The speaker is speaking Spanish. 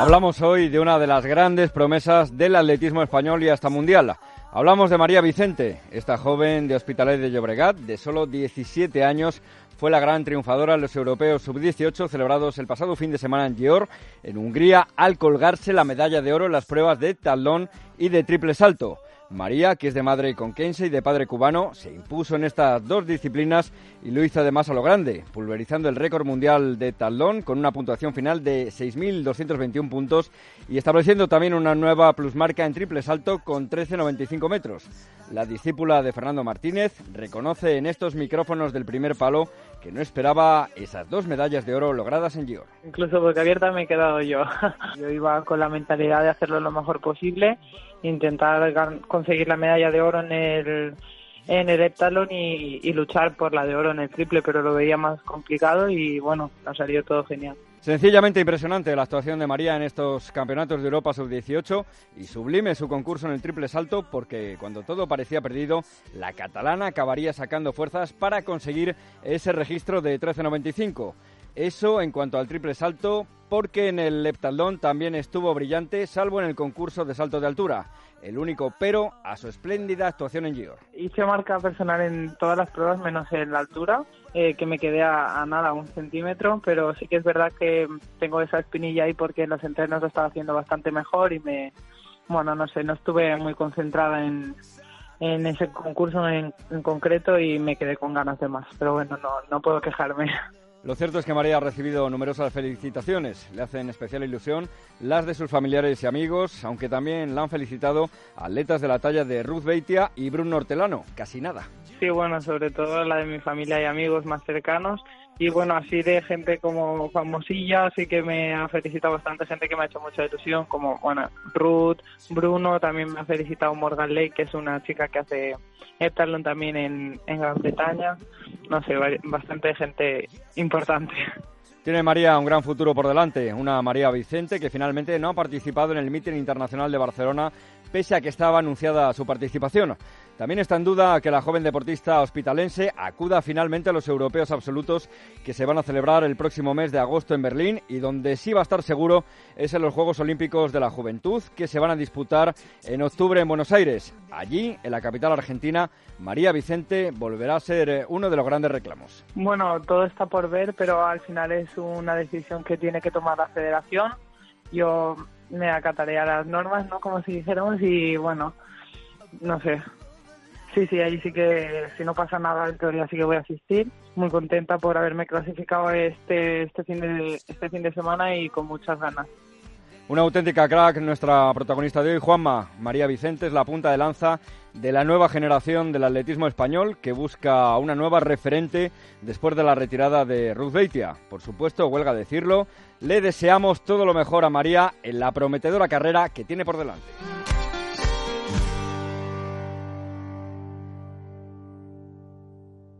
Hablamos hoy de una de las grandes promesas del atletismo español y hasta mundial. Hablamos de María Vicente, esta joven de Hospitalet de Llobregat, de solo 17 años, fue la gran triunfadora en los europeos sub-18 celebrados el pasado fin de semana en Gior, en Hungría, al colgarse la medalla de oro en las pruebas de talón y de triple salto. María, que es de madre conquense y de padre cubano, se impuso en estas dos disciplinas y lo hizo además a lo grande, pulverizando el récord mundial de talón con una puntuación final de 6.221 puntos y estableciendo también una nueva plusmarca en triple salto con 13,95 metros. La discípula de Fernando Martínez reconoce en estos micrófonos del primer palo que no esperaba esas dos medallas de oro logradas en Gior. Incluso porque abierta me he quedado yo. Yo iba con la mentalidad de hacerlo lo mejor posible, intentar conseguir la medalla de oro en el en el heptalón y, y, luchar por la de oro en el triple, pero lo veía más complicado y bueno, ha salido todo genial. Sencillamente impresionante la actuación de María en estos campeonatos de Europa sub-18 y sublime su concurso en el triple salto porque cuando todo parecía perdido, la catalana acabaría sacando fuerzas para conseguir ese registro de 13.95. Eso en cuanto al triple salto, porque en el heptatlón también estuvo brillante, salvo en el concurso de salto de altura. El único pero a su espléndida actuación en Gior. Hice marca personal en todas las pruebas menos en la altura, eh, que me quedé a, a, nada, un centímetro, pero sí que es verdad que tengo esa espinilla ahí porque en los entrenos lo estaba haciendo bastante mejor y me, bueno, no sé, no estuve muy concentrada en, en ese concurso en, en concreto y me quedé con ganas de más, pero bueno, no, no puedo quejarme. Lo cierto es que María ha recibido numerosas felicitaciones. Le hacen especial ilusión las de sus familiares y amigos, aunque también la han felicitado atletas de la talla de Ruth Beitia y Bruno Hortelano. Casi nada. Sí, bueno, sobre todo la de mi familia y amigos más cercanos. Y bueno, así de gente como famosilla, así que me ha felicitado bastante gente que me ha hecho mucha ilusión, como bueno, Ruth, Bruno, también me ha felicitado Morgan Lake, que es una chica que hace heptatlón también en, en Gran Bretaña. No sé, bastante gente importante. Tiene María un gran futuro por delante, una María Vicente que finalmente no ha participado en el Meeting Internacional de Barcelona pese a que estaba anunciada su participación. También está en duda que la joven deportista hospitalense acuda finalmente a los europeos absolutos que se van a celebrar el próximo mes de agosto en Berlín y donde sí va a estar seguro es en los Juegos Olímpicos de la Juventud que se van a disputar en octubre en Buenos Aires. Allí, en la capital argentina, María Vicente volverá a ser uno de los grandes reclamos. Bueno, todo está por ver, pero al final es una decisión que tiene que tomar la federación. Yo me acataré a las normas, ¿no? Como si dijéramos, y bueno, no sé, Sí, sí, ahí sí que si no pasa nada en teoría sí que voy a asistir. Muy contenta por haberme clasificado este este fin de este fin de semana y con muchas ganas. Una auténtica crack, nuestra protagonista de hoy, Juanma. María Vicente es la punta de lanza de la nueva generación del atletismo español que busca una nueva referente después de la retirada de Ruth Beitia. Por supuesto, huelga decirlo, le deseamos todo lo mejor a María en la prometedora carrera que tiene por delante.